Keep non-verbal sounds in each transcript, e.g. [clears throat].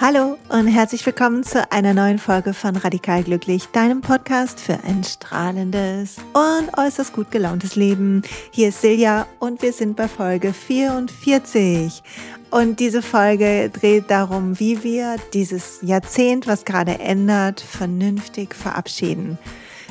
Hallo und herzlich willkommen zu einer neuen Folge von Radikal Glücklich, deinem Podcast für ein strahlendes und äußerst gut gelauntes Leben. Hier ist Silja und wir sind bei Folge 44. Und diese Folge dreht darum, wie wir dieses Jahrzehnt, was gerade ändert, vernünftig verabschieden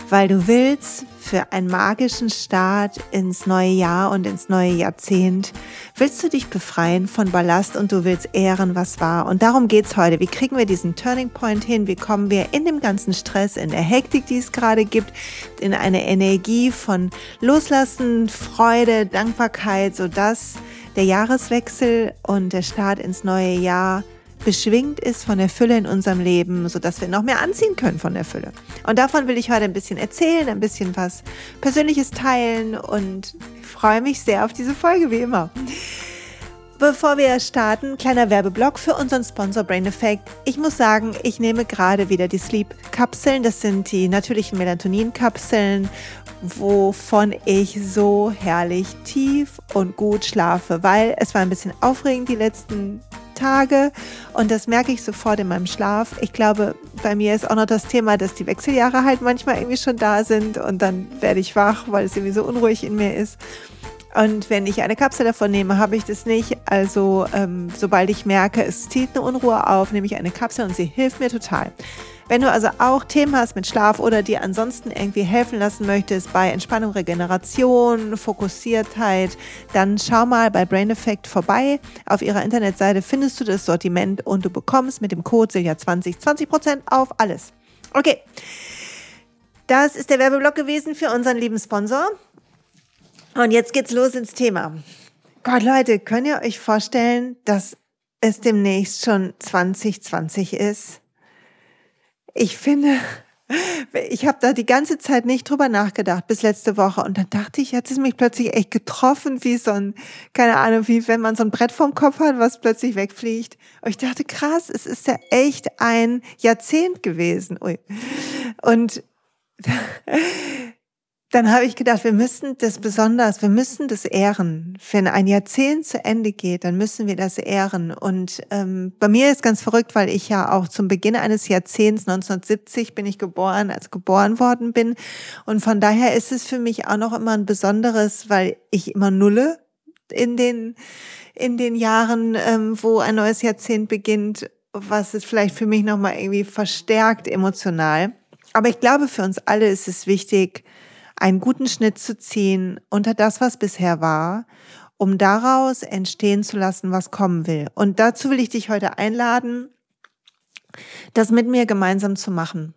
weil du willst für einen magischen Start ins neue Jahr und ins neue Jahrzehnt, willst du dich befreien von Ballast und du willst ehren, was war. Und darum geht's heute. Wie kriegen wir diesen Turning Point hin? Wie kommen wir in dem ganzen Stress, in der Hektik, die es gerade gibt, in eine Energie von Loslassen, Freude, Dankbarkeit, sodass der Jahreswechsel und der Start ins neue Jahr beschwingt ist von der Fülle in unserem Leben, sodass wir noch mehr anziehen können von der Fülle. Und davon will ich heute ein bisschen erzählen, ein bisschen was Persönliches teilen und freue mich sehr auf diese Folge, wie immer. Bevor wir starten, kleiner Werbeblock für unseren Sponsor Brain Effect. Ich muss sagen, ich nehme gerade wieder die Sleep-Kapseln. Das sind die natürlichen Melatonin-Kapseln, wovon ich so herrlich tief und gut schlafe, weil es war ein bisschen aufregend die letzten Tage und das merke ich sofort in meinem Schlaf. Ich glaube, bei mir ist auch noch das Thema, dass die Wechseljahre halt manchmal irgendwie schon da sind und dann werde ich wach, weil es irgendwie so unruhig in mir ist. Und wenn ich eine Kapsel davon nehme, habe ich das nicht. Also ähm, sobald ich merke, es zieht eine Unruhe auf, nehme ich eine Kapsel und sie hilft mir total. Wenn du also auch Themen hast mit Schlaf oder dir ansonsten irgendwie helfen lassen möchtest bei Entspannung, Regeneration, Fokussiertheit, dann schau mal bei Brain Effect vorbei. Auf ihrer Internetseite findest du das Sortiment und du bekommst mit dem Code Silja20 20% auf alles. Okay. Das ist der Werbeblock gewesen für unseren lieben Sponsor. Und jetzt geht's los ins Thema. Gott, Leute, könnt ihr euch vorstellen, dass es demnächst schon 2020 ist? Ich finde, ich habe da die ganze Zeit nicht drüber nachgedacht bis letzte Woche und dann dachte ich, jetzt ist mich plötzlich echt getroffen, wie so ein, keine Ahnung, wie wenn man so ein Brett vorm Kopf hat, was plötzlich wegfliegt. Und ich dachte, krass, es ist ja echt ein Jahrzehnt gewesen. Ui. Und dann habe ich gedacht, wir müssen das besonders, wir müssen das ehren. Wenn ein Jahrzehnt zu Ende geht, dann müssen wir das ehren. Und ähm, bei mir ist ganz verrückt, weil ich ja auch zum Beginn eines Jahrzehnts 1970 bin ich geboren, als geboren worden bin. Und von daher ist es für mich auch noch immer ein besonderes, weil ich immer nulle in den in den Jahren, ähm, wo ein neues Jahrzehnt beginnt, was es vielleicht für mich nochmal irgendwie verstärkt emotional. Aber ich glaube, für uns alle ist es wichtig, einen guten Schnitt zu ziehen unter das, was bisher war, um daraus entstehen zu lassen, was kommen will. Und dazu will ich dich heute einladen, das mit mir gemeinsam zu machen.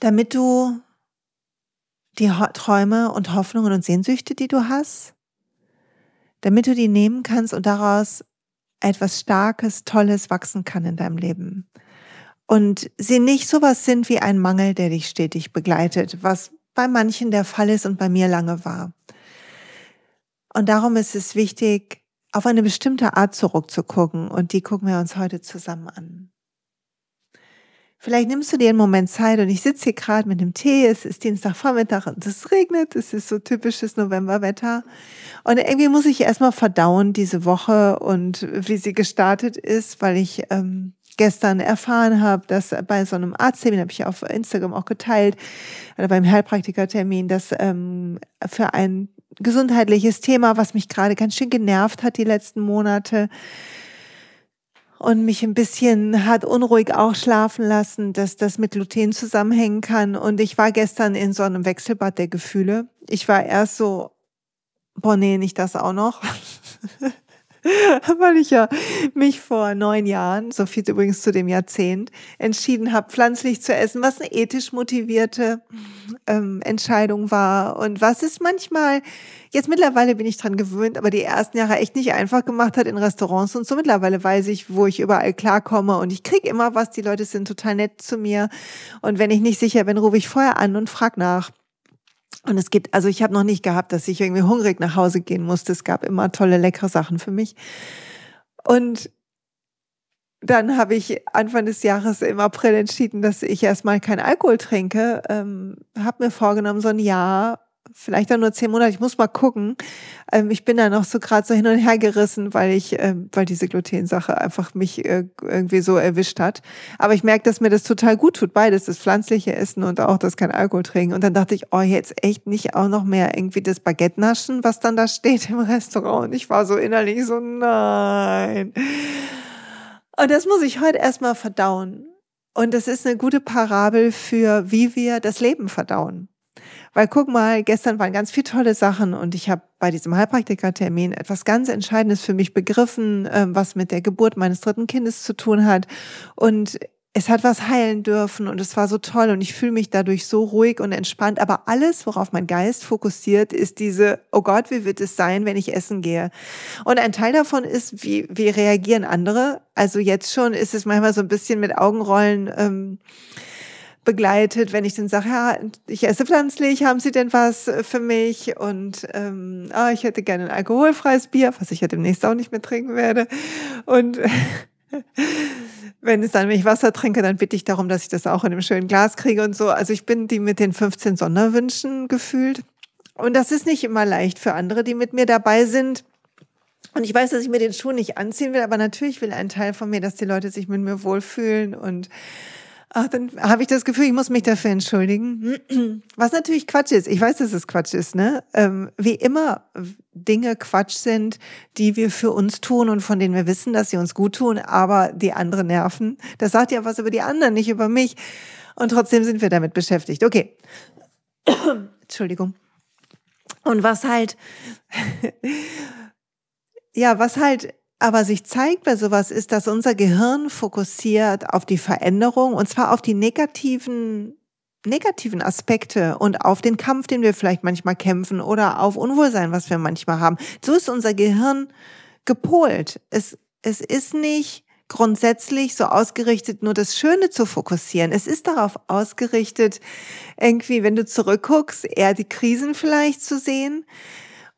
Damit du die Träume und Hoffnungen und Sehnsüchte, die du hast, damit du die nehmen kannst und daraus etwas Starkes, Tolles wachsen kann in deinem Leben und sie nicht sowas sind wie ein Mangel, der dich stetig begleitet, was bei manchen der Fall ist und bei mir lange war. Und darum ist es wichtig, auf eine bestimmte Art zurückzugucken und die gucken wir uns heute zusammen an. Vielleicht nimmst du dir einen Moment Zeit und ich sitze hier gerade mit dem Tee, es ist Dienstagvormittag und es regnet, es ist so typisches Novemberwetter. Und irgendwie muss ich erstmal verdauen diese Woche und wie sie gestartet ist, weil ich ähm, gestern erfahren habe, dass bei so einem Arzttermin, habe ich auf Instagram auch geteilt, oder beim Heilpraktikertermin, dass ähm, für ein gesundheitliches Thema, was mich gerade ganz schön genervt hat die letzten Monate und mich ein bisschen hat unruhig auch schlafen lassen, dass das mit Gluten zusammenhängen kann. Und ich war gestern in so einem Wechselbad der Gefühle. Ich war erst so, boah, nee, nicht das auch noch. [laughs] [laughs] weil ich ja mich vor neun Jahren, so viel übrigens zu dem Jahrzehnt, entschieden habe, pflanzlich zu essen, was eine ethisch motivierte ähm, Entscheidung war und was es manchmal, jetzt mittlerweile bin ich dran gewöhnt, aber die ersten Jahre echt nicht einfach gemacht hat in Restaurants und so. Mittlerweile weiß ich, wo ich überall klarkomme und ich krieg immer was, die Leute sind total nett zu mir und wenn ich nicht sicher bin, rufe ich vorher an und frag nach. Und es gibt, also ich habe noch nicht gehabt, dass ich irgendwie hungrig nach Hause gehen musste. Es gab immer tolle, leckere Sachen für mich. Und dann habe ich Anfang des Jahres im April entschieden, dass ich erstmal kein Alkohol trinke. Ähm, habe mir vorgenommen, so ein Jahr vielleicht auch nur zehn Monate. Ich muss mal gucken. Ähm, ich bin da noch so gerade so hin und her gerissen, weil ich, ähm, weil diese Glutensache einfach mich äh, irgendwie so erwischt hat. Aber ich merke, dass mir das total gut tut. Beides, das pflanzliche Essen und auch das kein Alkohol trinken. Und dann dachte ich, oh, jetzt echt nicht auch noch mehr irgendwie das Baguette naschen, was dann da steht im Restaurant. Und ich war so innerlich so, nein. Und das muss ich heute erstmal verdauen. Und das ist eine gute Parabel für, wie wir das Leben verdauen. Weil guck mal, gestern waren ganz viele tolle Sachen und ich habe bei diesem Heilpraktikertermin etwas ganz Entscheidendes für mich begriffen, ähm, was mit der Geburt meines dritten Kindes zu tun hat. Und es hat was heilen dürfen und es war so toll und ich fühle mich dadurch so ruhig und entspannt. Aber alles, worauf mein Geist fokussiert, ist diese, oh Gott, wie wird es sein, wenn ich essen gehe? Und ein Teil davon ist, wie, wie reagieren andere? Also jetzt schon ist es manchmal so ein bisschen mit Augenrollen. Ähm, begleitet, wenn ich dann sage, ja, ich esse pflanzlich, haben Sie denn was für mich? Und ähm, oh, ich hätte gerne ein alkoholfreies Bier, was ich ja demnächst auch nicht mehr trinken werde. Und [laughs] wenn es dann, wenn ich Wasser trinke, dann bitte ich darum, dass ich das auch in einem schönen Glas kriege und so. Also ich bin die mit den 15 Sonderwünschen gefühlt. Und das ist nicht immer leicht für andere, die mit mir dabei sind. Und ich weiß, dass ich mir den Schuh nicht anziehen will, aber natürlich will ein Teil von mir, dass die Leute sich mit mir wohlfühlen und Ach, dann habe ich das Gefühl, ich muss mich dafür entschuldigen. [clears throat] Was natürlich Quatsch ist. Ich weiß, dass es Quatsch ist, ne? Ähm, wie immer Dinge Quatsch sind, die wir für uns tun und von denen wir wissen, dass sie uns gut tun, aber die anderen nerven. Das sagt ja was über die anderen, nicht über mich. Und trotzdem sind wir damit beschäftigt. Okay. [clears throat] Entschuldigung. Und was halt, [laughs] ja, was halt aber sich zeigt bei sowas ist, dass unser Gehirn fokussiert auf die Veränderung und zwar auf die negativen negativen Aspekte und auf den Kampf, den wir vielleicht manchmal kämpfen oder auf Unwohlsein, was wir manchmal haben. So ist unser Gehirn gepolt. Es, es ist nicht grundsätzlich so ausgerichtet, nur das Schöne zu fokussieren. Es ist darauf ausgerichtet, irgendwie, wenn du zurückguckst, eher die Krisen vielleicht zu sehen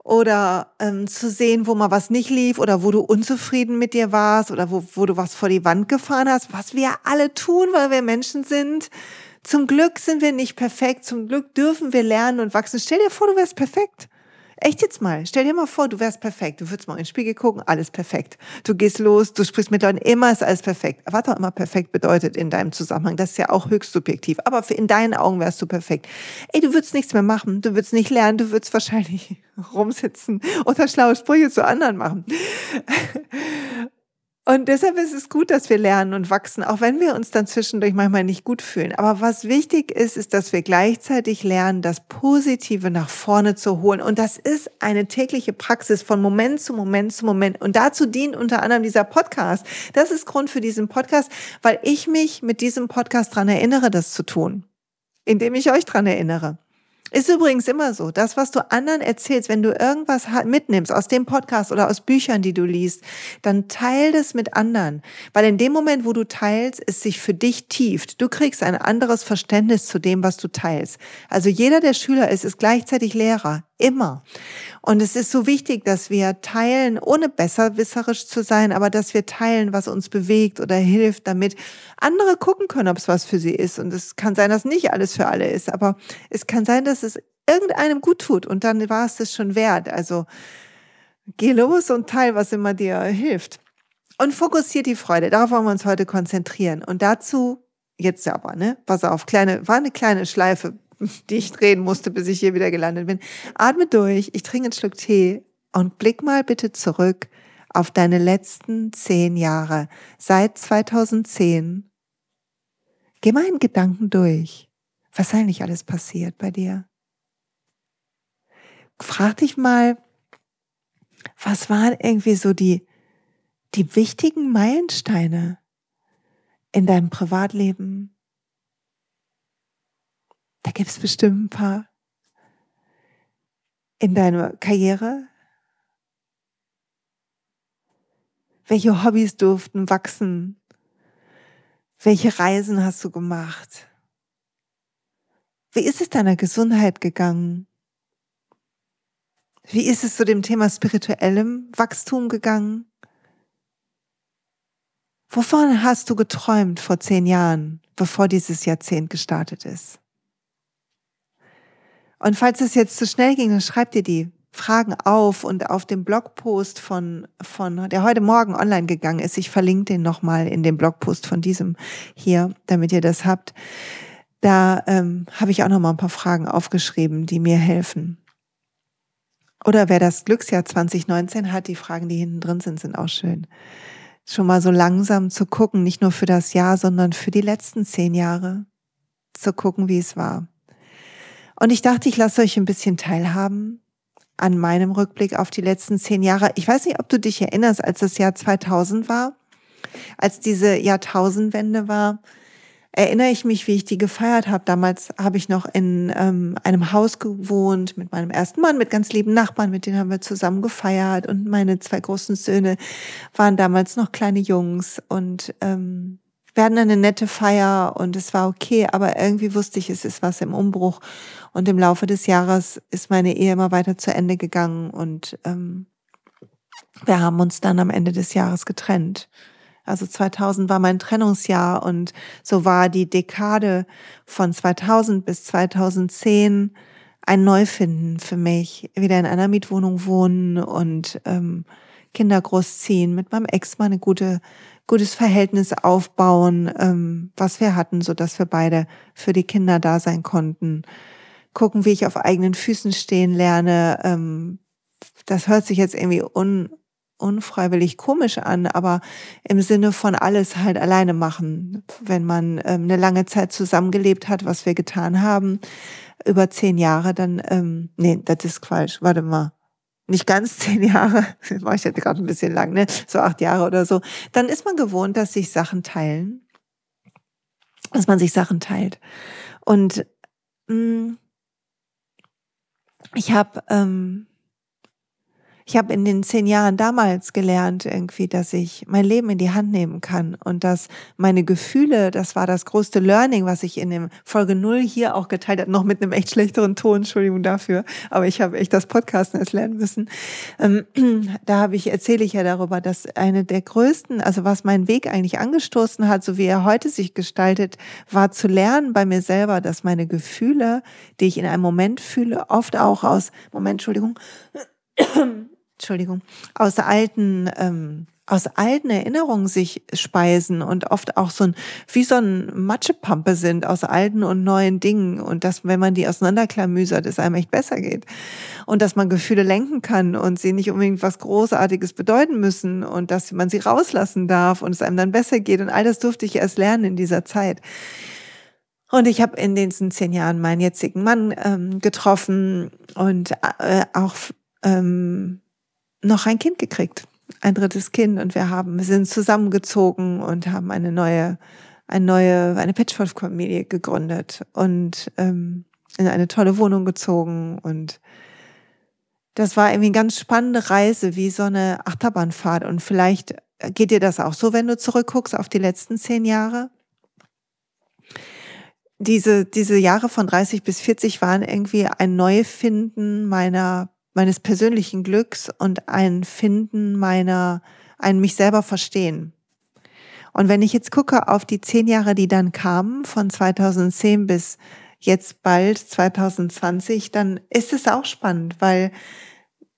oder ähm, zu sehen, wo mal was nicht lief oder wo du unzufrieden mit dir warst oder wo, wo du was vor die Wand gefahren hast, was wir alle tun, weil wir Menschen sind. Zum Glück sind wir nicht perfekt, zum Glück dürfen wir lernen und wachsen. Stell dir vor, du wärst perfekt. Echt jetzt mal. Stell dir mal vor, du wärst perfekt. Du würdest mal in den Spiegel gucken, alles perfekt. Du gehst los, du sprichst mit Leuten, immer ist alles perfekt. Was auch immer perfekt bedeutet in deinem Zusammenhang, das ist ja auch höchst subjektiv. Aber in deinen Augen wärst du perfekt. Ey, du würdest nichts mehr machen. Du würdest nicht lernen. Du würdest wahrscheinlich [laughs] rumsitzen oder schlaue Sprüche zu anderen machen. Und deshalb ist es gut, dass wir lernen und wachsen, auch wenn wir uns dann zwischendurch manchmal nicht gut fühlen. Aber was wichtig ist, ist, dass wir gleichzeitig lernen, das Positive nach vorne zu holen. Und das ist eine tägliche Praxis von Moment zu Moment zu Moment. Und dazu dient unter anderem dieser Podcast. Das ist Grund für diesen Podcast, weil ich mich mit diesem Podcast dran erinnere, das zu tun. Indem ich euch dran erinnere. Ist übrigens immer so. Das, was du anderen erzählst, wenn du irgendwas mitnimmst aus dem Podcast oder aus Büchern, die du liest, dann teil das mit anderen. Weil in dem Moment, wo du teilst, es sich für dich tieft. Du kriegst ein anderes Verständnis zu dem, was du teilst. Also jeder, der Schüler ist, ist gleichzeitig Lehrer. Immer. Und es ist so wichtig, dass wir teilen, ohne besserwisserisch zu sein, aber dass wir teilen, was uns bewegt oder hilft, damit andere gucken können, ob es was für sie ist. Und es kann sein, dass nicht alles für alle ist, aber es kann sein, dass es irgendeinem gut tut und dann war es das schon wert. Also geh los und teil, was immer dir hilft. Und fokussiert die Freude. Darauf wollen wir uns heute konzentrieren. Und dazu, jetzt aber, ne? Pass auf, kleine, war eine kleine Schleife [laughs] die ich drehen musste, bis ich hier wieder gelandet bin. Atme durch, ich trinke einen Schluck Tee und blick mal bitte zurück auf deine letzten zehn Jahre, seit 2010. Geh mal in Gedanken durch. Was eigentlich alles passiert bei dir? Frag dich mal, was waren irgendwie so die, die wichtigen Meilensteine in deinem Privatleben, da gibt es bestimmt ein paar. In deiner Karriere? Welche Hobbys durften wachsen? Welche Reisen hast du gemacht? Wie ist es deiner Gesundheit gegangen? Wie ist es zu dem Thema spirituellem Wachstum gegangen? Wovon hast du geträumt vor zehn Jahren, bevor dieses Jahrzehnt gestartet ist? Und falls es jetzt zu schnell ging, dann schreibt ihr die Fragen auf und auf dem Blogpost von, von, der heute Morgen online gegangen ist. Ich verlinke den nochmal in dem Blogpost von diesem hier, damit ihr das habt. Da ähm, habe ich auch nochmal ein paar Fragen aufgeschrieben, die mir helfen. Oder wer das Glücksjahr 2019 hat, die Fragen, die hinten drin sind, sind auch schön. Schon mal so langsam zu gucken, nicht nur für das Jahr, sondern für die letzten zehn Jahre zu gucken, wie es war. Und ich dachte, ich lasse euch ein bisschen teilhaben an meinem Rückblick auf die letzten zehn Jahre. Ich weiß nicht, ob du dich erinnerst, als das Jahr 2000 war, als diese Jahrtausendwende war, erinnere ich mich, wie ich die gefeiert habe. Damals habe ich noch in ähm, einem Haus gewohnt mit meinem ersten Mann, mit ganz lieben Nachbarn, mit denen haben wir zusammen gefeiert und meine zwei großen Söhne waren damals noch kleine Jungs und ähm, wir hatten eine nette Feier und es war okay, aber irgendwie wusste ich, es ist was im Umbruch. Und im Laufe des Jahres ist meine Ehe immer weiter zu Ende gegangen und ähm, wir haben uns dann am Ende des Jahres getrennt. Also 2000 war mein Trennungsjahr und so war die Dekade von 2000 bis 2010 ein Neufinden für mich. Wieder in einer Mietwohnung wohnen und ähm, Kinder großziehen, mit meinem Ex mal eine gute gutes Verhältnis aufbauen, ähm, was wir hatten, so dass wir beide für die Kinder da sein konnten. Gucken, wie ich auf eigenen Füßen stehen lerne. Ähm, das hört sich jetzt irgendwie un, unfreiwillig komisch an, aber im Sinne von alles halt alleine machen. Wenn man ähm, eine lange Zeit zusammengelebt hat, was wir getan haben, über zehn Jahre, dann, ähm, nee, das ist Quatsch. Warte mal nicht ganz [laughs] zehn Jahre, war ich jetzt gerade ein bisschen lang, ne? so acht Jahre oder so, dann ist man gewohnt, dass sich Sachen teilen, dass man sich Sachen teilt. Und mh, mm, ich habe ähm, ich habe in den zehn Jahren damals gelernt, irgendwie, dass ich mein Leben in die Hand nehmen kann und dass meine Gefühle, das war das größte Learning, was ich in dem Folge null hier auch geteilt habe, noch mit einem echt schlechteren Ton, Entschuldigung dafür, aber ich habe echt das Podcasten erst lernen müssen. Ähm, [clears throat] da habe ich, erzähle ich ja darüber, dass eine der größten, also was meinen Weg eigentlich angestoßen hat, so wie er heute sich gestaltet, war zu lernen bei mir selber, dass meine Gefühle, die ich in einem Moment fühle, oft auch aus, Moment, Entschuldigung, [clears throat] Entschuldigung, aus alten, ähm, aus alten Erinnerungen sich speisen und oft auch so ein, wie so ein Matschepampe sind aus alten und neuen Dingen und dass, wenn man die auseinanderklamüsert, es einem echt besser geht. Und dass man Gefühle lenken kann und sie nicht unbedingt was Großartiges bedeuten müssen und dass man sie rauslassen darf und es einem dann besser geht. Und all das durfte ich erst lernen in dieser Zeit. Und ich habe in diesen zehn Jahren meinen jetzigen Mann ähm, getroffen und äh, auch ähm, noch ein Kind gekriegt, ein drittes Kind. Und wir haben, wir sind zusammengezogen und haben eine neue, eine neue, eine Patchwork-Familie gegründet und ähm, in eine tolle Wohnung gezogen. Und das war irgendwie eine ganz spannende Reise, wie so eine Achterbahnfahrt. Und vielleicht geht dir das auch so, wenn du zurückguckst auf die letzten zehn Jahre? Diese, diese Jahre von 30 bis 40 waren irgendwie ein Neufinden meiner meines persönlichen Glücks und ein Finden meiner, ein mich selber verstehen. Und wenn ich jetzt gucke auf die zehn Jahre, die dann kamen, von 2010 bis jetzt bald 2020, dann ist es auch spannend, weil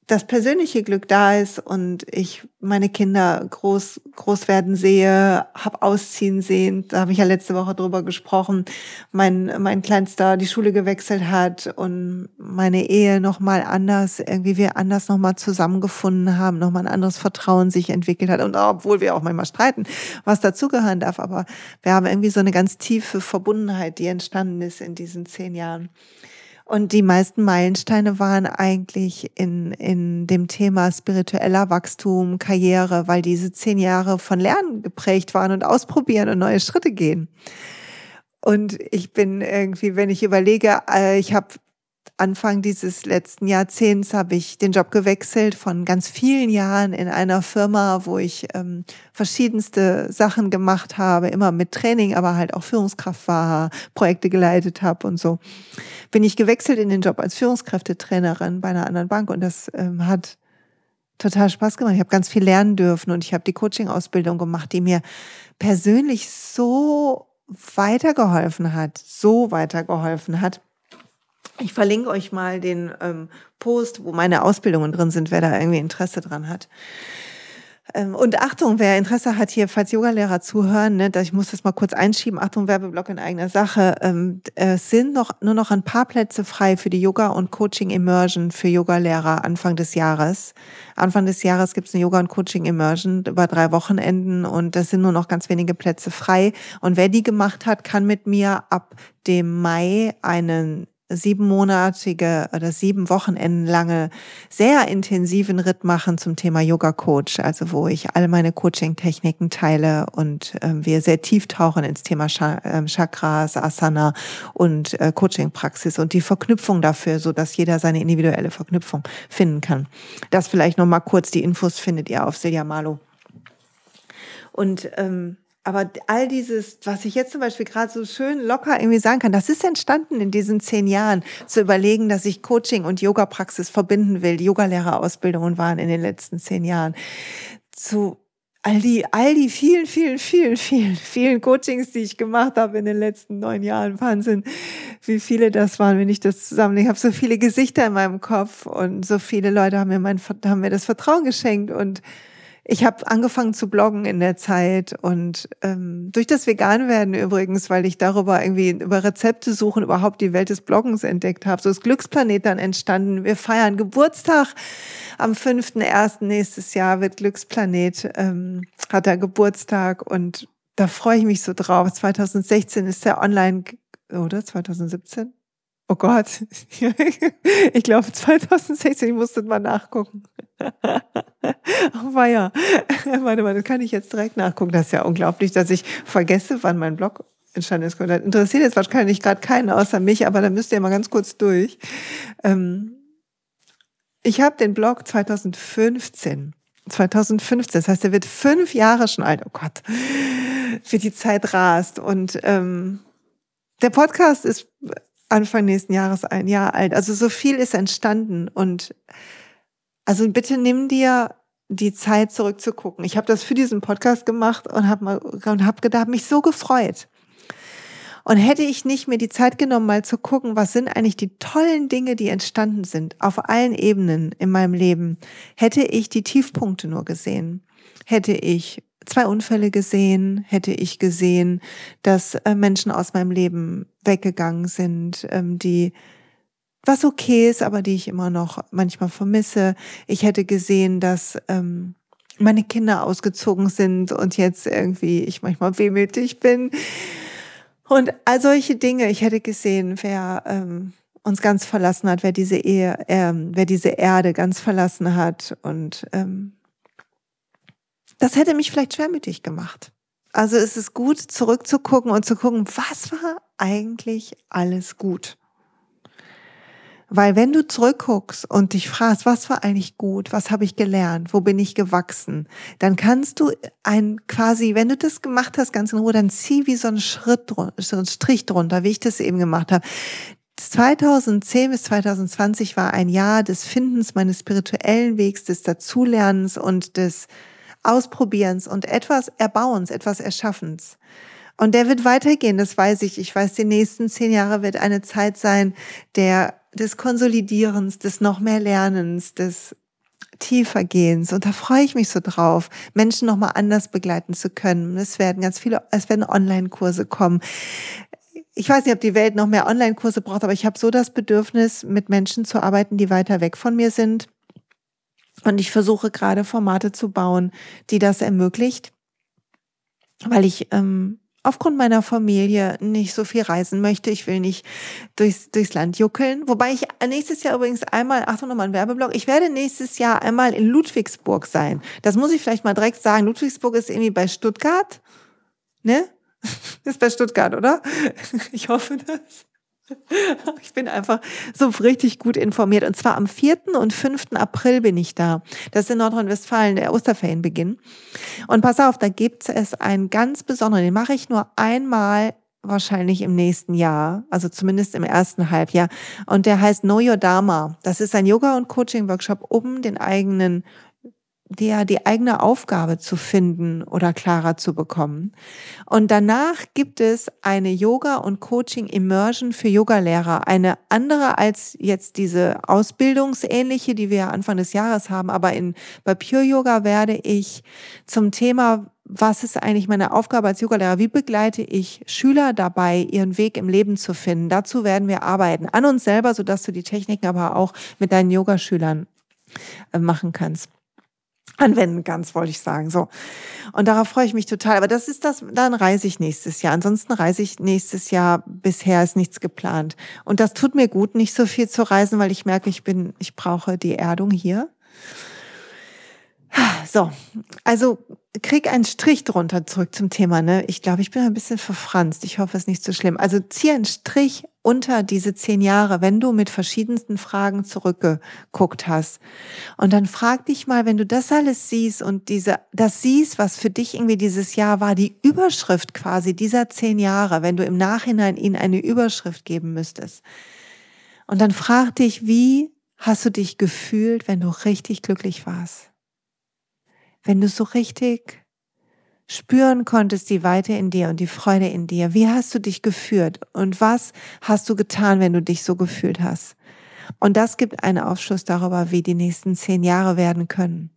das persönliche Glück da ist und ich meine Kinder groß groß werden sehe, hab ausziehen sehen, da habe ich ja letzte Woche drüber gesprochen, mein mein kleinster die Schule gewechselt hat und meine Ehe noch mal anders irgendwie wir anders noch mal zusammengefunden haben, noch mal ein anderes Vertrauen sich entwickelt hat. Und obwohl wir auch manchmal streiten, was dazugehören darf, aber wir haben irgendwie so eine ganz tiefe Verbundenheit, die entstanden ist in diesen zehn Jahren. Und die meisten Meilensteine waren eigentlich in, in dem Thema spiritueller Wachstum, Karriere, weil diese zehn Jahre von Lernen geprägt waren und ausprobieren und neue Schritte gehen. Und ich bin irgendwie, wenn ich überlege, äh, ich habe Anfang dieses letzten Jahrzehnts habe ich den Job gewechselt von ganz vielen Jahren in einer Firma, wo ich ähm, verschiedenste Sachen gemacht habe, immer mit Training, aber halt auch Führungskraft war, Projekte geleitet habe und so. Bin ich gewechselt in den Job als Führungskräftetrainerin bei einer anderen Bank und das ähm, hat total Spaß gemacht. Ich habe ganz viel lernen dürfen und ich habe die Coaching-Ausbildung gemacht, die mir persönlich so weitergeholfen hat, so weitergeholfen hat Ich verlinke euch mal den ähm, Post, wo meine Ausbildungen drin sind, wer da irgendwie Interesse dran hat. Ähm, und Achtung, wer Interesse hat hier, falls Yogalehrer zuhören, ne, ich muss das mal kurz einschieben, Achtung, Werbeblock in eigener Sache, ähm, es sind noch, nur noch ein paar Plätze frei für die Yoga- und Coaching-Immersion für Yogalehrer Anfang des Jahres. Anfang des Jahres gibt es eine Yoga- und Coaching-Immersion über drei Wochenenden und es sind nur noch ganz wenige Plätze frei. Und wer die gemacht hat, kann mit mir ab dem Mai einen siebenmonatige oder sieben Wochenenden lange sehr intensiven Ritt machen zum Thema Yoga Coach, also wo ich alle meine Coaching-Techniken teile und äh, wir sehr tief tauchen ins Thema ähm, Chakras, Asana und äh, Coaching-Praxis und die Verknüpfung dafür, so dass jeder seine individuelle Verknüpfung finden kann. Das vielleicht noch mal kurz die Infos findet ihr auf Silja Malo. Und ähm, aber all dieses, was ich jetzt zum Beispiel gerade so schön locker irgendwie sagen kann, das ist entstanden in diesen zehn Jahren, zu überlegen, dass ich Coaching und Yoga-Praxis verbinden will. Yogalehrerausbildungen waren in den letzten zehn Jahren. Zu all die, all die vielen, vielen, vielen, vielen, vielen Coachings, die ich gemacht habe in den letzten neun Jahren. Wahnsinn, wie viele das waren, wenn ich das zusammen. Ich habe so viele Gesichter in meinem Kopf und so viele Leute haben mir mein, haben mir das Vertrauen geschenkt und ich habe angefangen zu bloggen in der Zeit und ähm, durch das Veganwerden übrigens, weil ich darüber irgendwie über Rezepte suchen überhaupt die Welt des Bloggens entdeckt habe. So ist Glücksplanet dann entstanden. Wir feiern Geburtstag am 5.1. nächstes Jahr wird Glücksplanet, ähm, hat er Geburtstag und da freue ich mich so drauf. 2016 ist der online, oder 2017? Oh Gott, [laughs] ich glaube 2016, ich musste mal nachgucken. [laughs] oh weia. [laughs] Mal, das kann ich jetzt direkt nachgucken. Das ist ja unglaublich, dass ich vergesse, wann mein Blog entstanden ist. Das interessiert jetzt wahrscheinlich gerade keinen außer mich, aber da müsst ihr mal ganz kurz durch. Ähm, ich habe den Blog 2015. 2015, das heißt, er wird fünf Jahre schon alt. Oh Gott, wie die Zeit rast. Und ähm, der Podcast ist Anfang nächsten Jahres ein Jahr alt. Also so viel ist entstanden und also bitte nimm dir die Zeit zurückzugucken. Ich habe das für diesen Podcast gemacht und habe und hab gedacht, mich so gefreut. Und hätte ich nicht mir die Zeit genommen, mal zu gucken, was sind eigentlich die tollen Dinge, die entstanden sind, auf allen Ebenen in meinem Leben, hätte ich die Tiefpunkte nur gesehen, hätte ich zwei Unfälle gesehen, hätte ich gesehen, dass äh, Menschen aus meinem Leben weggegangen sind, ähm, die was okay ist, aber die ich immer noch manchmal vermisse. Ich hätte gesehen, dass ähm, meine Kinder ausgezogen sind und jetzt irgendwie ich manchmal wehmütig bin. Und all solche Dinge. Ich hätte gesehen, wer ähm, uns ganz verlassen hat, wer diese Ehe, ähm, wer diese Erde ganz verlassen hat und ähm, das hätte mich vielleicht schwermütig gemacht. Also es ist gut, zurückzugucken und zu gucken, was war eigentlich alles gut? Weil wenn du zurückguckst und dich fragst, was war eigentlich gut, was habe ich gelernt, wo bin ich gewachsen, dann kannst du ein quasi, wenn du das gemacht hast, ganz in Ruhe, dann zieh wie so einen Schritt, so einen Strich drunter, wie ich das eben gemacht habe. 2010 bis 2020 war ein Jahr des Findens meines spirituellen Wegs, des Dazulernens und des Ausprobierens und etwas Erbauens, etwas Erschaffens. Und der wird weitergehen, das weiß ich. Ich weiß, die nächsten zehn Jahre wird eine Zeit sein der, des Konsolidierens, des noch mehr Lernens, des Tiefergehens. Und da freue ich mich so drauf, Menschen nochmal anders begleiten zu können. Es werden ganz viele, es werden Online-Kurse kommen. Ich weiß nicht, ob die Welt noch mehr Online-Kurse braucht, aber ich habe so das Bedürfnis, mit Menschen zu arbeiten, die weiter weg von mir sind und ich versuche gerade Formate zu bauen, die das ermöglicht, weil ich ähm, aufgrund meiner Familie nicht so viel reisen möchte. Ich will nicht durchs, durchs Land juckeln. Wobei ich nächstes Jahr übrigens einmal, Achtung nochmal ein Werbeblock, ich werde nächstes Jahr einmal in Ludwigsburg sein. Das muss ich vielleicht mal direkt sagen. Ludwigsburg ist irgendwie bei Stuttgart. Ne? [laughs] Ist bei Stuttgart, oder? [laughs] Ich hoffe das. [laughs] Ich bin einfach so richtig gut informiert. Und zwar am 4. und 5. April bin ich da. Das ist in Nordrhein-Westfalen der Osterferienbeginn. Und pass auf, da gibt es einen ganz besonderen, den mache ich nur einmal wahrscheinlich im nächsten Jahr, also zumindest im ersten Halbjahr. Und der heißt Know Your Dharma. Das ist ein Yoga- und Coaching-Workshop, um den eigenen dir die eigene Aufgabe zu finden oder klarer zu bekommen. Und danach gibt es eine Yoga und Coaching Immersion für Yogalehrer, eine andere als jetzt diese Ausbildungsähnliche, die wir Anfang des Jahres haben, aber in bei Pure Yoga werde ich zum Thema was ist eigentlich meine Aufgabe als Yogalehrer? Wie begleite ich Schüler dabei, ihren Weg im Leben zu finden? Dazu werden wir arbeiten. An uns selber, sodass du die Techniken aber auch mit deinen Yogaschülern äh, machen kannst anwenden kannst, wollte ich sagen. So. Und darauf freue ich mich total. Aber das ist das, dann reise ich nächstes Jahr. Ansonsten reise ich nächstes Jahr. Bisher ist nichts geplant. Und das tut mir gut, nicht so viel zu reisen, weil ich merke, ich bin, ich brauche die Erdung hier. So, also krieg einen Strich drunter zurück zum Thema. Ne? Ich glaube, ich bin ein bisschen verfranst. Ich hoffe, es ist nicht so schlimm. Also zieh einen Strich unter diese zehn Jahre, wenn du mit verschiedensten Fragen zurückgeguckt hast. Und dann frag dich mal, wenn du das alles siehst und diese, das siehst, was für dich irgendwie dieses Jahr war, die Überschrift quasi dieser zehn Jahre, wenn du im Nachhinein ihnen eine Überschrift geben müsstest. Und dann frag dich, wie hast du dich gefühlt, wenn du richtig glücklich warst? wenn du so richtig spüren konntest, die Weite in dir und die Freude in dir. Wie hast du dich geführt und was hast du getan, wenn du dich so gefühlt hast? Und das gibt einen Aufschluss darüber, wie die nächsten zehn Jahre werden können.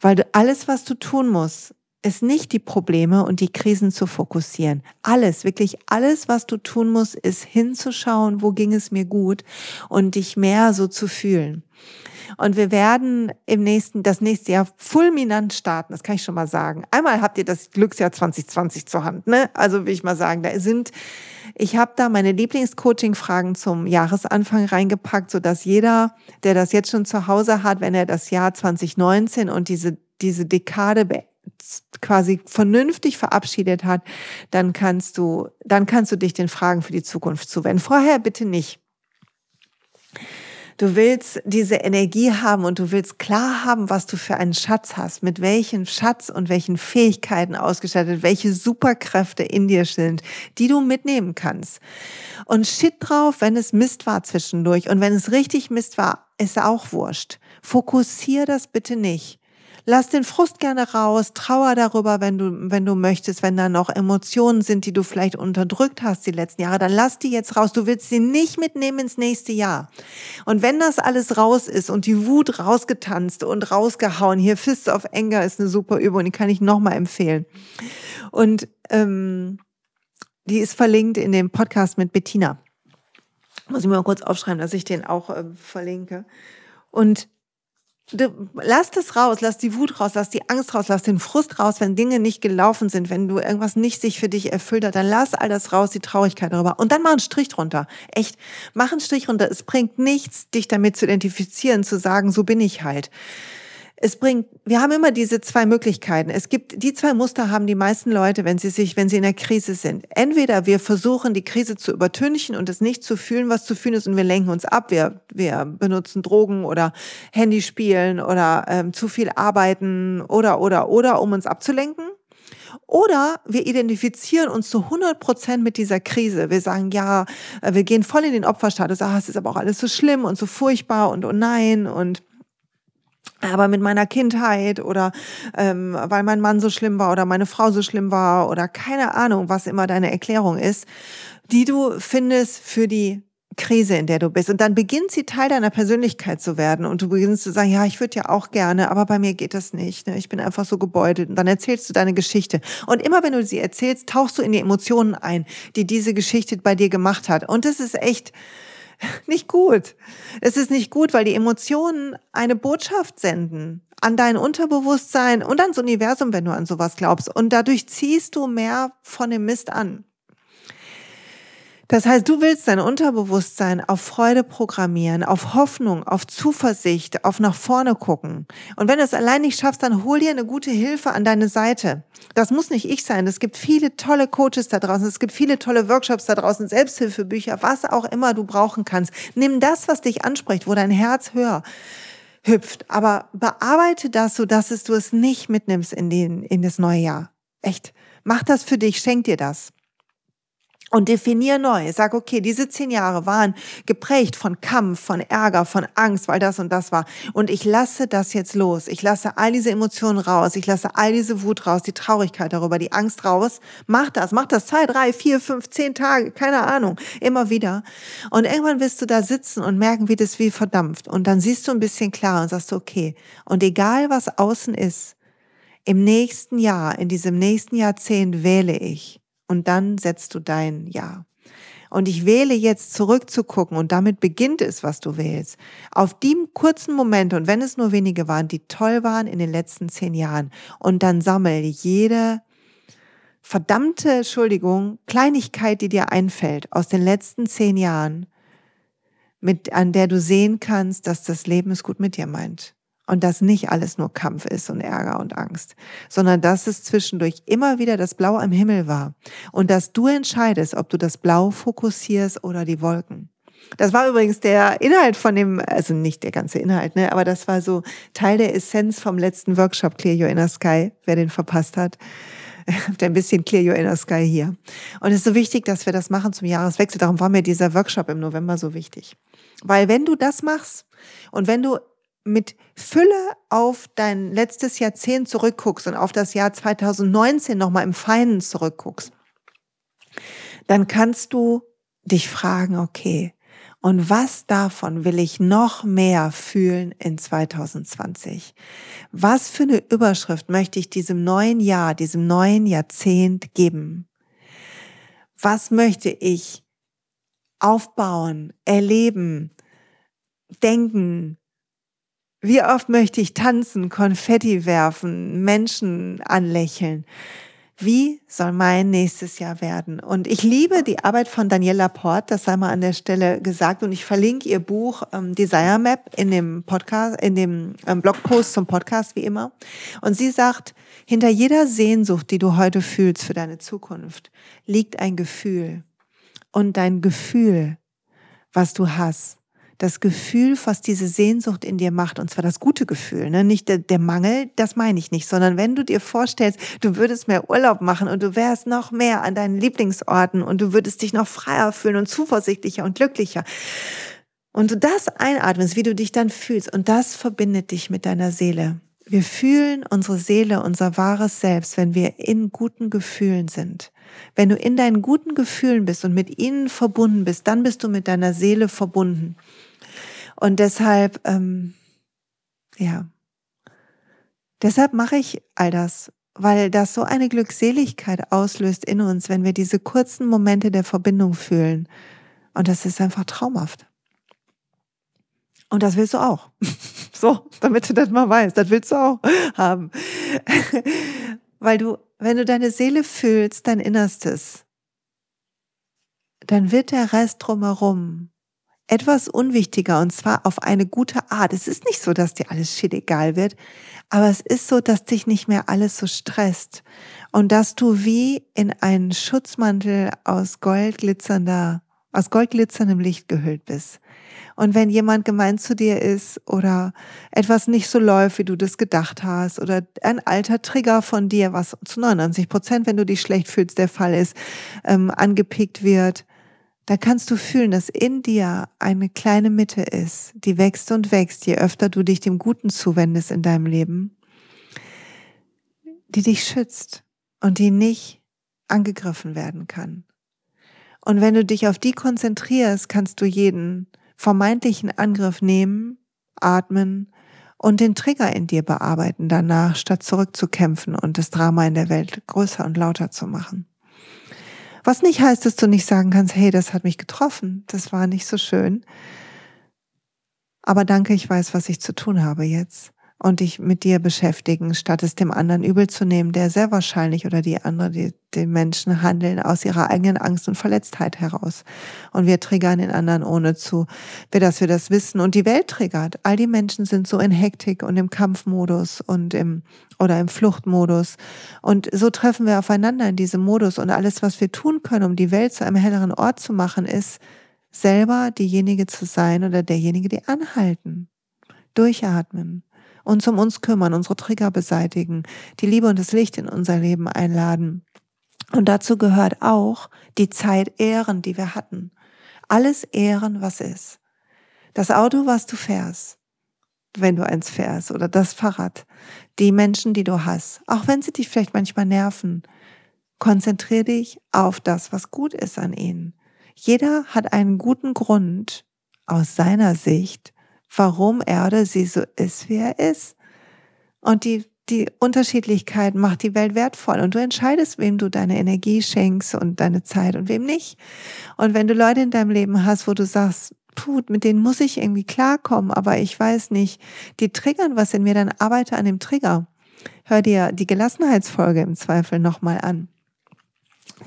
Weil du alles, was du tun musst, ist nicht die Probleme und die Krisen zu fokussieren. Alles, wirklich alles, was du tun musst, ist hinzuschauen, wo ging es mir gut und dich mehr so zu fühlen. Und wir werden im nächsten, das nächste Jahr fulminant starten. Das kann ich schon mal sagen. Einmal habt ihr das Glücksjahr 2020 zur Hand, ne? Also will ich mal sagen, da sind, ich habe da meine Lieblingscoaching-Fragen zum Jahresanfang reingepackt, so dass jeder, der das jetzt schon zu Hause hat, wenn er das Jahr 2019 und diese, diese Dekade quasi vernünftig verabschiedet hat, dann kannst du, dann kannst du dich den Fragen für die Zukunft zuwenden. Vorher bitte nicht. Du willst diese Energie haben und du willst klar haben, was du für einen Schatz hast, mit welchen Schatz und welchen Fähigkeiten ausgestattet, welche Superkräfte in dir sind, die du mitnehmen kannst. Und shit drauf, wenn es Mist war zwischendurch und wenn es richtig Mist war, ist auch wurscht. Fokussier das bitte nicht. Lass den Frust gerne raus, trauer darüber, wenn du, wenn du möchtest, wenn da noch Emotionen sind, die du vielleicht unterdrückt hast die letzten Jahre, dann lass die jetzt raus. Du willst sie nicht mitnehmen ins nächste Jahr. Und wenn das alles raus ist und die Wut rausgetanzt und rausgehauen, hier Fists of Anger ist eine super Übung, die kann ich nochmal empfehlen. Und ähm, die ist verlinkt in dem Podcast mit Bettina. Muss ich mal kurz aufschreiben, dass ich den auch äh, verlinke. Und lass das raus, lass die Wut raus, lass die Angst raus, lass den Frust raus, wenn Dinge nicht gelaufen sind, wenn du irgendwas nicht sich für dich erfüllt hat, dann lass all das raus, die Traurigkeit darüber. Und dann mach einen Strich drunter. Echt, mach einen Strich runter. Es bringt nichts, dich damit zu identifizieren, zu sagen, so bin ich halt es bringt, wir haben immer diese zwei Möglichkeiten. Es gibt, die zwei Muster haben die meisten Leute, wenn sie sich, wenn sie in der Krise sind. Entweder wir versuchen, die Krise zu übertünchen und es nicht zu fühlen, was zu fühlen ist und wir lenken uns ab. Wir, wir benutzen Drogen oder Handyspielen oder ähm, zu viel arbeiten oder, oder, oder, um uns abzulenken. Oder wir identifizieren uns zu 100 Prozent mit dieser Krise. Wir sagen, ja, äh, wir gehen voll in den Opferstatus. Ah, es ist aber auch alles so schlimm und so furchtbar und oh nein und aber mit meiner Kindheit oder ähm, weil mein Mann so schlimm war oder meine Frau so schlimm war oder keine Ahnung, was immer deine Erklärung ist, die du findest für die Krise, in der du bist. Und dann beginnt sie Teil deiner Persönlichkeit zu werden und du beginnst zu sagen, ja, ich würde ja auch gerne, aber bei mir geht das nicht. Ne? Ich bin einfach so gebeutelt. Und dann erzählst du deine Geschichte. Und immer wenn du sie erzählst, tauchst du in die Emotionen ein, die diese Geschichte bei dir gemacht hat. Und das ist echt, [laughs] nicht gut. Es ist nicht gut, weil die Emotionen eine Botschaft senden an dein Unterbewusstsein und ans Universum, wenn du an sowas glaubst. Und dadurch ziehst du mehr von dem Mist an. Das heißt, du willst dein Unterbewusstsein auf Freude programmieren, auf Hoffnung, auf Zuversicht, auf nach vorne gucken. Und wenn du es allein nicht schaffst, dann hol dir eine gute Hilfe an deine Seite. Das muss nicht ich sein. Es gibt viele tolle Coaches da draußen. Es gibt viele tolle Workshops da draußen, Selbsthilfebücher, was auch immer du brauchen kannst. Nimm das, was dich anspricht, wo dein Herz höher hüpft. Aber bearbeite das, so dass du es nicht mitnimmst in den, in das neue Jahr. Echt. Mach das für dich. Schenk dir das. Und definier neu. Sag, okay, diese zehn Jahre waren geprägt von Kampf, von Ärger, von Angst, weil das und das war. Und ich lasse das jetzt los. Ich lasse all diese Emotionen raus. Ich lasse all diese Wut raus, die Traurigkeit darüber, die Angst raus. Mach das, mach das zwei, drei, vier, fünf, zehn Tage, keine Ahnung, immer wieder. Und irgendwann wirst du da sitzen und merken, wie das wie verdampft. Und dann siehst du ein bisschen klarer und sagst, okay. Und egal was außen ist, im nächsten Jahr, in diesem nächsten Jahrzehnt wähle ich und dann setzt du dein Ja. Und ich wähle jetzt zurückzugucken und damit beginnt es, was du wählst. Auf die kurzen Momente und wenn es nur wenige waren, die toll waren in den letzten zehn Jahren und dann sammel jede verdammte, Entschuldigung, Kleinigkeit, die dir einfällt aus den letzten zehn Jahren, mit, an der du sehen kannst, dass das Leben es gut mit dir meint. Und dass nicht alles nur Kampf ist und Ärger und Angst, sondern dass es zwischendurch immer wieder das Blau am Himmel war. Und dass du entscheidest, ob du das Blau fokussierst oder die Wolken. Das war übrigens der Inhalt von dem, also nicht der ganze Inhalt, ne, aber das war so Teil der Essenz vom letzten Workshop Clear Your Inner Sky, wer den verpasst hat. [laughs] Habt ein bisschen Clear Your Inner Sky hier. Und es ist so wichtig, dass wir das machen zum Jahreswechsel. Darum war mir dieser Workshop im November so wichtig. Weil wenn du das machst und wenn du mit Fülle auf dein letztes Jahrzehnt zurückguckst und auf das Jahr 2019 nochmal im Feinen zurückguckst, dann kannst du dich fragen, okay, und was davon will ich noch mehr fühlen in 2020? Was für eine Überschrift möchte ich diesem neuen Jahr, diesem neuen Jahrzehnt geben? Was möchte ich aufbauen, erleben, denken, wie oft möchte ich tanzen, Konfetti werfen, Menschen anlächeln? Wie soll mein nächstes Jahr werden? Und ich liebe die Arbeit von Danielle Laporte, das sei mal an der Stelle gesagt. Und ich verlinke ihr Buch ähm, Desire Map in dem Podcast, in dem ähm, Blogpost zum Podcast wie immer. Und sie sagt, hinter jeder Sehnsucht, die du heute fühlst für deine Zukunft, liegt ein Gefühl. Und dein Gefühl, was du hast, das Gefühl, was diese Sehnsucht in dir macht, und zwar das gute Gefühl, ne? nicht der, der Mangel, das meine ich nicht, sondern wenn du dir vorstellst, du würdest mehr Urlaub machen und du wärst noch mehr an deinen Lieblingsorten und du würdest dich noch freier fühlen und zuversichtlicher und glücklicher. Und du das einatmest, wie du dich dann fühlst, und das verbindet dich mit deiner Seele. Wir fühlen unsere Seele, unser wahres Selbst, wenn wir in guten Gefühlen sind. Wenn du in deinen guten Gefühlen bist und mit ihnen verbunden bist, dann bist du mit deiner Seele verbunden. Und deshalb, ähm, ja, deshalb mache ich all das, weil das so eine Glückseligkeit auslöst in uns, wenn wir diese kurzen Momente der Verbindung fühlen. Und das ist einfach traumhaft. Und das willst du auch. [laughs] So, damit du das mal weißt, das willst du auch [laughs] haben. Weil du, wenn du deine Seele fühlst, dein Innerstes, dann wird der Rest drumherum etwas unwichtiger und zwar auf eine gute Art. Es ist nicht so, dass dir alles shit egal wird, aber es ist so, dass dich nicht mehr alles so stresst und dass du wie in einen Schutzmantel aus goldglitzernder, aus goldglitzerndem Licht gehüllt bist. Und wenn jemand gemein zu dir ist oder etwas nicht so läuft, wie du das gedacht hast oder ein alter Trigger von dir, was zu 99 Prozent, wenn du dich schlecht fühlst, der Fall ist, ähm, angepickt wird, da kannst du fühlen, dass in dir eine kleine Mitte ist, die wächst und wächst, je öfter du dich dem Guten zuwendest in deinem Leben, die dich schützt und die nicht angegriffen werden kann. Und wenn du dich auf die konzentrierst, kannst du jeden vermeintlichen Angriff nehmen, atmen und den Trigger in dir bearbeiten danach, statt zurückzukämpfen und das Drama in der Welt größer und lauter zu machen. Was nicht heißt, dass du nicht sagen kannst, hey, das hat mich getroffen, das war nicht so schön. Aber danke, ich weiß, was ich zu tun habe jetzt und dich mit dir beschäftigen, statt es dem anderen übel zu nehmen, der sehr wahrscheinlich oder die andere, die, die Menschen handeln aus ihrer eigenen Angst und Verletztheit heraus. Und wir triggern den anderen ohne zu, dass wir das wissen. Und die Welt triggert. All die Menschen sind so in Hektik und im Kampfmodus und im, oder im Fluchtmodus. Und so treffen wir aufeinander in diesem Modus. Und alles, was wir tun können, um die Welt zu einem helleren Ort zu machen, ist, selber diejenige zu sein oder derjenige, die anhalten. Durchatmen uns um uns kümmern, unsere Trigger beseitigen, die Liebe und das Licht in unser Leben einladen Und dazu gehört auch die Zeit ehren, die wir hatten. Alles ehren, was ist. Das Auto, was du fährst, wenn du eins fährst, oder das Fahrrad, die Menschen, die du hast, auch wenn sie dich vielleicht manchmal nerven, konzentriere dich auf das, was gut ist an ihnen. Jeder hat einen guten Grund aus seiner Sicht, warum er oder sie so ist, wie er ist. Und die, die Unterschiedlichkeit macht die Welt wertvoll. Und du entscheidest, wem du deine Energie schenkst und deine Zeit und wem nicht. Und wenn du Leute in deinem Leben hast, wo du sagst, puh, mit denen muss ich irgendwie klarkommen, aber ich weiß nicht, die triggern was in mir, dann arbeite an dem Trigger. Hör dir die Gelassenheitsfolge im Zweifel nochmal an.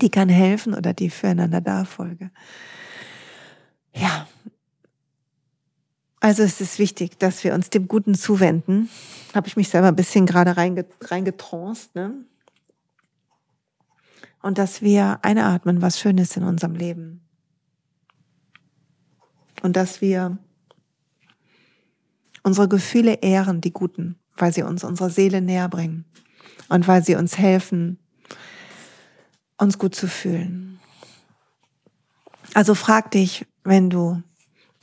Die kann helfen oder die füreinander da Folge. Ja. Also es ist wichtig, dass wir uns dem Guten zuwenden. Habe ich mich selber ein bisschen gerade reingetranced, ne? Und dass wir einatmen, was Schönes in unserem Leben und dass wir unsere Gefühle ehren, die guten, weil sie uns unsere Seele näher bringen und weil sie uns helfen, uns gut zu fühlen. Also frag dich, wenn du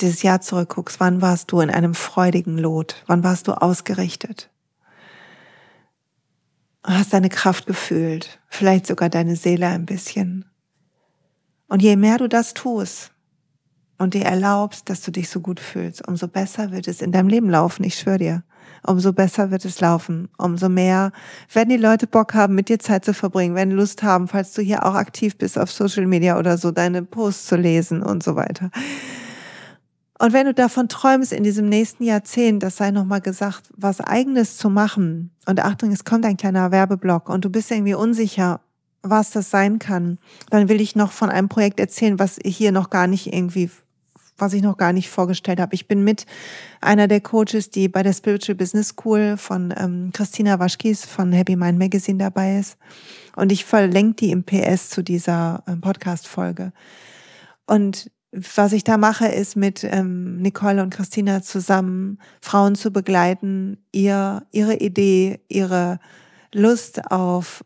dieses Jahr zurückguckst, wann warst du in einem freudigen Lot? Wann warst du ausgerichtet? Hast deine Kraft gefühlt, vielleicht sogar deine Seele ein bisschen. Und je mehr du das tust, und dir erlaubst, dass du dich so gut fühlst, umso besser wird es in deinem Leben laufen, ich schwöre dir. Umso besser wird es laufen, umso mehr werden die Leute Bock haben, mit dir Zeit zu verbringen, werden Lust haben, falls du hier auch aktiv bist auf Social Media oder so, deine Posts zu lesen und so weiter. Und wenn du davon träumst, in diesem nächsten Jahrzehnt, das sei nochmal gesagt, was eigenes zu machen, und Achtung, es kommt ein kleiner Werbeblock und du bist irgendwie unsicher, was das sein kann, dann will ich noch von einem Projekt erzählen, was hier noch gar nicht irgendwie was ich noch gar nicht vorgestellt habe. Ich bin mit einer der Coaches, die bei der Spiritual Business School von ähm, Christina Waschkis von Happy Mind Magazine dabei ist. Und ich verlinke die im PS zu dieser ähm, Podcast-Folge. Und was ich da mache, ist mit ähm, Nicole und Christina zusammen Frauen zu begleiten, ihr, ihre Idee, ihre Lust auf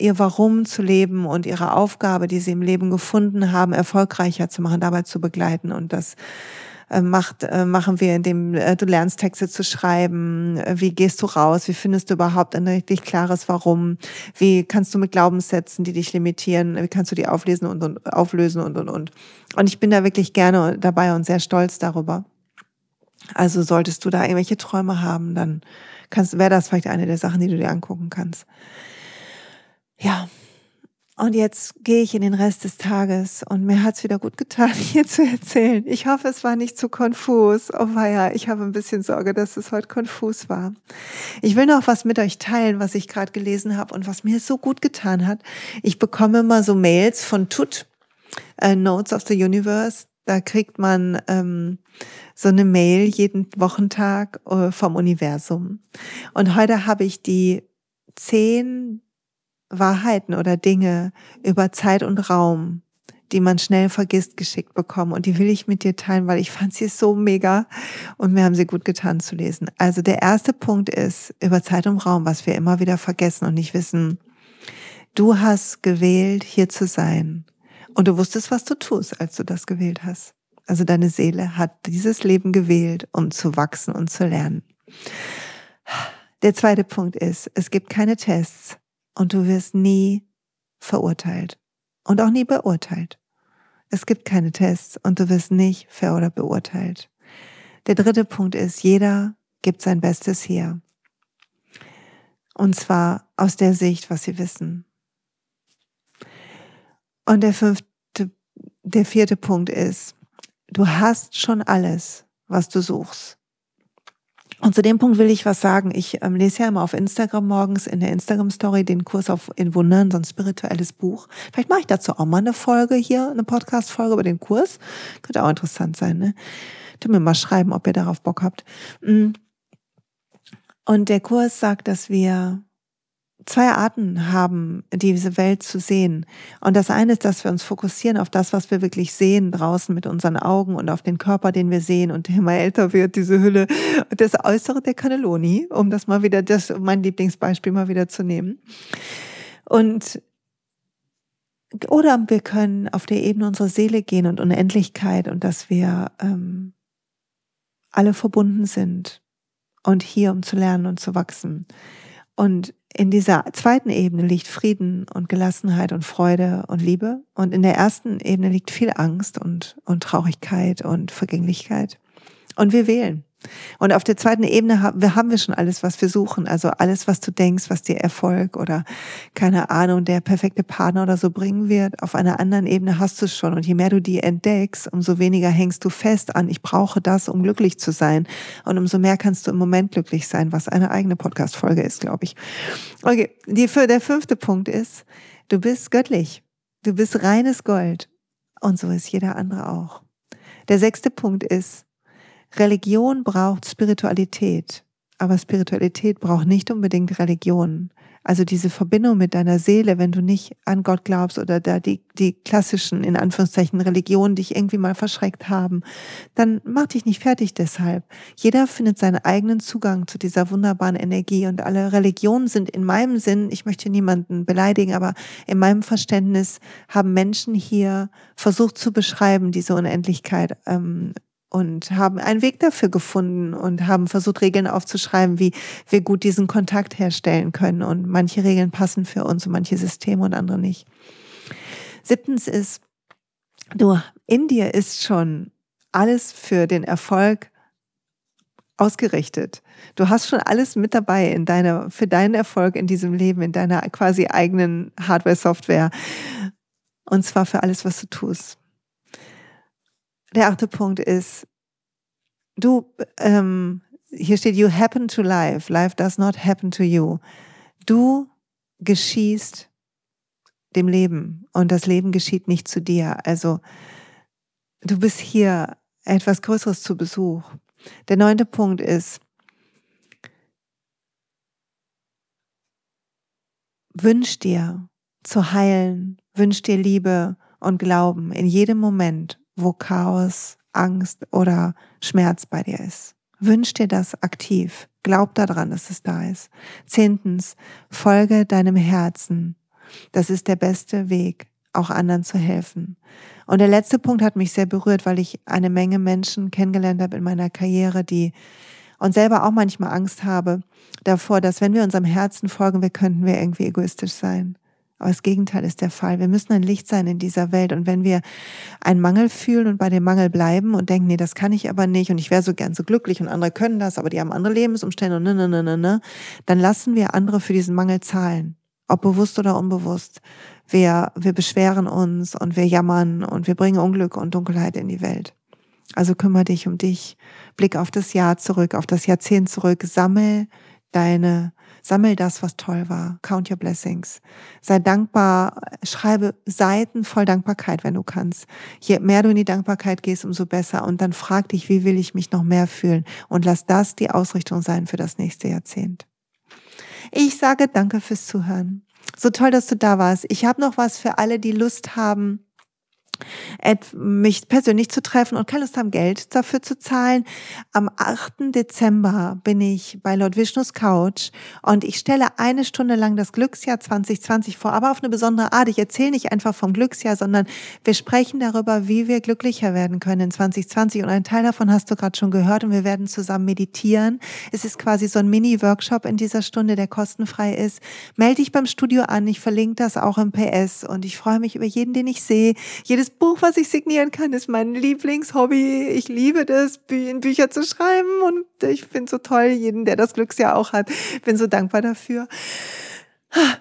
ihr Warum zu leben und ihre Aufgabe, die sie im Leben gefunden haben, erfolgreicher zu machen, dabei zu begleiten. Und das macht, äh, machen wir, indem äh, du lernst, Texte zu schreiben. Wie gehst du raus? Wie findest du überhaupt ein richtig klares Warum? Wie kannst du mit Glaubenssätzen, die dich limitieren, wie kannst du die auflesen und, und auflösen und, und, und. Und ich bin da wirklich gerne dabei und sehr stolz darüber. Also solltest du da irgendwelche Träume haben, dann kannst, wäre das vielleicht eine der Sachen, die du dir angucken kannst. Ja, und jetzt gehe ich in den Rest des Tages und mir hat's wieder gut getan, [laughs] hier zu erzählen. Ich hoffe, es war nicht zu konfus. Oh ja, ich habe ein bisschen Sorge, dass es heute konfus war. Ich will noch was mit euch teilen, was ich gerade gelesen habe und was mir so gut getan hat. Ich bekomme immer so Mails von Tut, äh, Notes of the Universe. Da kriegt man ähm, so eine Mail jeden Wochentag äh, vom Universum. Und heute habe ich die zehn Wahrheiten oder Dinge über Zeit und Raum, die man schnell vergisst, geschickt bekommen. Und die will ich mit dir teilen, weil ich fand sie so mega und mir haben sie gut getan zu lesen. Also der erste Punkt ist über Zeit und Raum, was wir immer wieder vergessen und nicht wissen. Du hast gewählt, hier zu sein. Und du wusstest, was du tust, als du das gewählt hast. Also deine Seele hat dieses Leben gewählt, um zu wachsen und zu lernen. Der zweite Punkt ist, es gibt keine Tests, und du wirst nie verurteilt und auch nie beurteilt. Es gibt keine Tests und du wirst nicht ver- oder beurteilt. Der dritte Punkt ist, jeder gibt sein Bestes hier. Und zwar aus der Sicht, was sie wissen. Und der fünfte, der vierte Punkt ist, du hast schon alles, was du suchst. Und zu dem Punkt will ich was sagen. Ich ähm, lese ja immer auf Instagram morgens in der Instagram-Story den Kurs auf in Wundern, so ein spirituelles Buch. Vielleicht mache ich dazu auch mal eine Folge hier, eine Podcast-Folge über den Kurs. Könnte auch interessant sein, ne? Könnt mir mal schreiben, ob ihr darauf Bock habt. Mm. Und der Kurs sagt, dass wir zwei Arten haben, diese Welt zu sehen. Und das eine ist, dass wir uns fokussieren auf das, was wir wirklich sehen draußen mit unseren Augen und auf den Körper, den wir sehen und immer älter wird, diese Hülle. Das Äußere der Cannelloni, um das mal wieder, das mein Lieblingsbeispiel mal wieder zu nehmen. Und oder wir können auf der Ebene unserer Seele gehen und Unendlichkeit und dass wir ähm, alle verbunden sind und hier, um zu lernen und zu wachsen. Und in dieser zweiten Ebene liegt Frieden und Gelassenheit und Freude und Liebe. Und in der ersten Ebene liegt viel Angst und, und Traurigkeit und Vergänglichkeit. Und wir wählen. Und auf der zweiten Ebene haben wir schon alles, was wir suchen. Also alles, was du denkst, was dir Erfolg oder keine Ahnung, der perfekte Partner oder so bringen wird. Auf einer anderen Ebene hast du es schon. Und je mehr du die entdeckst, umso weniger hängst du fest an, ich brauche das, um glücklich zu sein. Und umso mehr kannst du im Moment glücklich sein, was eine eigene Podcast-Folge ist, glaube ich. Okay, die, der fünfte Punkt ist, du bist göttlich. Du bist reines Gold. Und so ist jeder andere auch. Der sechste Punkt ist, Religion braucht Spiritualität, aber Spiritualität braucht nicht unbedingt Religion. Also diese Verbindung mit deiner Seele, wenn du nicht an Gott glaubst oder da die, die klassischen, in Anführungszeichen, Religionen dich irgendwie mal verschreckt haben, dann mach dich nicht fertig deshalb. Jeder findet seinen eigenen Zugang zu dieser wunderbaren Energie und alle Religionen sind in meinem Sinn, ich möchte niemanden beleidigen, aber in meinem Verständnis haben Menschen hier versucht zu beschreiben, diese Unendlichkeit ähm, und haben einen Weg dafür gefunden und haben versucht, Regeln aufzuschreiben, wie wir gut diesen Kontakt herstellen können. Und manche Regeln passen für uns und manche Systeme und andere nicht. Siebtens ist, du, in dir ist schon alles für den Erfolg ausgerichtet. Du hast schon alles mit dabei in deiner, für deinen Erfolg in diesem Leben, in deiner quasi eigenen Hardware-Software. Und zwar für alles, was du tust der achte Punkt ist, du, ähm, hier steht, you happen to life. Life does not happen to you. Du geschießt dem Leben und das Leben geschieht nicht zu dir. Also du bist hier etwas Größeres zu Besuch. Der neunte Punkt ist, wünsch dir zu heilen, wünsch dir Liebe und Glauben in jedem Moment wo Chaos, Angst oder Schmerz bei dir ist. Wünsch dir das aktiv. Glaub daran, dass es da ist. Zehntens, folge deinem Herzen. Das ist der beste Weg, auch anderen zu helfen. Und der letzte Punkt hat mich sehr berührt, weil ich eine Menge Menschen kennengelernt habe in meiner Karriere, die und selber auch manchmal Angst habe davor, dass wenn wir unserem Herzen folgen, wir könnten wir irgendwie egoistisch sein. Aber das Gegenteil ist der Fall. Wir müssen ein Licht sein in dieser Welt. Und wenn wir einen Mangel fühlen und bei dem Mangel bleiben und denken, nee, das kann ich aber nicht und ich wäre so gern so glücklich und andere können das, aber die haben andere Lebensumstände und ne, ne, ne, ne, ne, dann lassen wir andere für diesen Mangel zahlen. Ob bewusst oder unbewusst. Wir, wir beschweren uns und wir jammern und wir bringen Unglück und Dunkelheit in die Welt. Also kümmere dich um dich. Blick auf das Jahr zurück, auf das Jahrzehnt zurück. Sammel deine Sammel das, was toll war. Count your blessings. Sei dankbar. Schreibe Seiten voll Dankbarkeit, wenn du kannst. Je mehr du in die Dankbarkeit gehst, umso besser. Und dann frag dich, wie will ich mich noch mehr fühlen? Und lass das die Ausrichtung sein für das nächste Jahrzehnt. Ich sage danke fürs Zuhören. So toll, dass du da warst. Ich habe noch was für alle, die Lust haben, mich persönlich zu treffen und keine Lust haben, Geld dafür zu zahlen. Am 8. Dezember bin ich bei Lord Vishnus Couch und ich stelle eine Stunde lang das Glücksjahr 2020 vor, aber auf eine besondere Art. Ich erzähle nicht einfach vom Glücksjahr, sondern wir sprechen darüber, wie wir glücklicher werden können in 2020 und einen Teil davon hast du gerade schon gehört und wir werden zusammen meditieren. Es ist quasi so ein Mini-Workshop in dieser Stunde, der kostenfrei ist. Melde dich beim Studio an, ich verlinke das auch im PS und ich freue mich über jeden, den ich sehe. Jedes jedes Buch, was ich signieren kann, ist mein Lieblingshobby. Ich liebe das, in Bücher zu schreiben und ich finde so toll, jeden, der das Glücksjahr auch hat. Bin so dankbar dafür.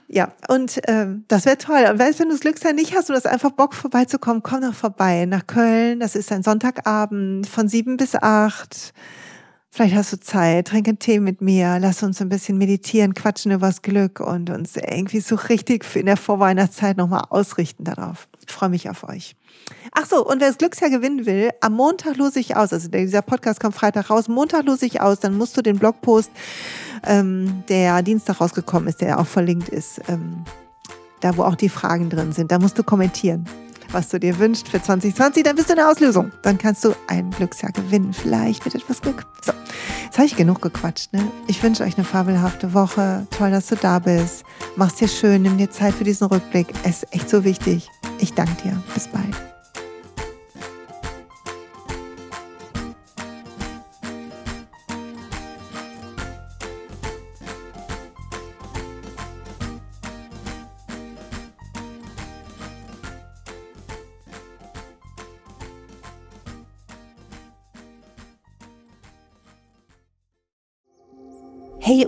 Ja, und ähm, das wäre toll. Und weißt, wenn du das Glücksjahr nicht hast und hast einfach Bock vorbeizukommen, komm doch vorbei nach Köln. Das ist ein Sonntagabend von sieben bis acht. Vielleicht hast du Zeit, trink einen Tee mit mir, lass uns ein bisschen meditieren, quatschen übers Glück und uns irgendwie so richtig in der Vorweihnachtszeit nochmal ausrichten darauf. Ich freue mich auf euch. Ach so, und wer das Glücksjahr gewinnen will, am Montag lose ich aus. Also dieser Podcast kommt Freitag raus. Montag lose ich aus. Dann musst du den Blogpost, ähm, der Dienstag rausgekommen ist, der auch verlinkt ist, ähm, da wo auch die Fragen drin sind, da musst du kommentieren, was du dir wünschst für 2020. Dann bist du in der Auslösung. Dann kannst du ein Glücksjahr gewinnen. Vielleicht mit etwas Glück. So, jetzt habe ich genug gequatscht. Ne? Ich wünsche euch eine fabelhafte Woche. Toll, dass du da bist. Mach's dir schön, nimm dir Zeit für diesen Rückblick. Es ist echt so wichtig. Ich danke dir. Bis bald.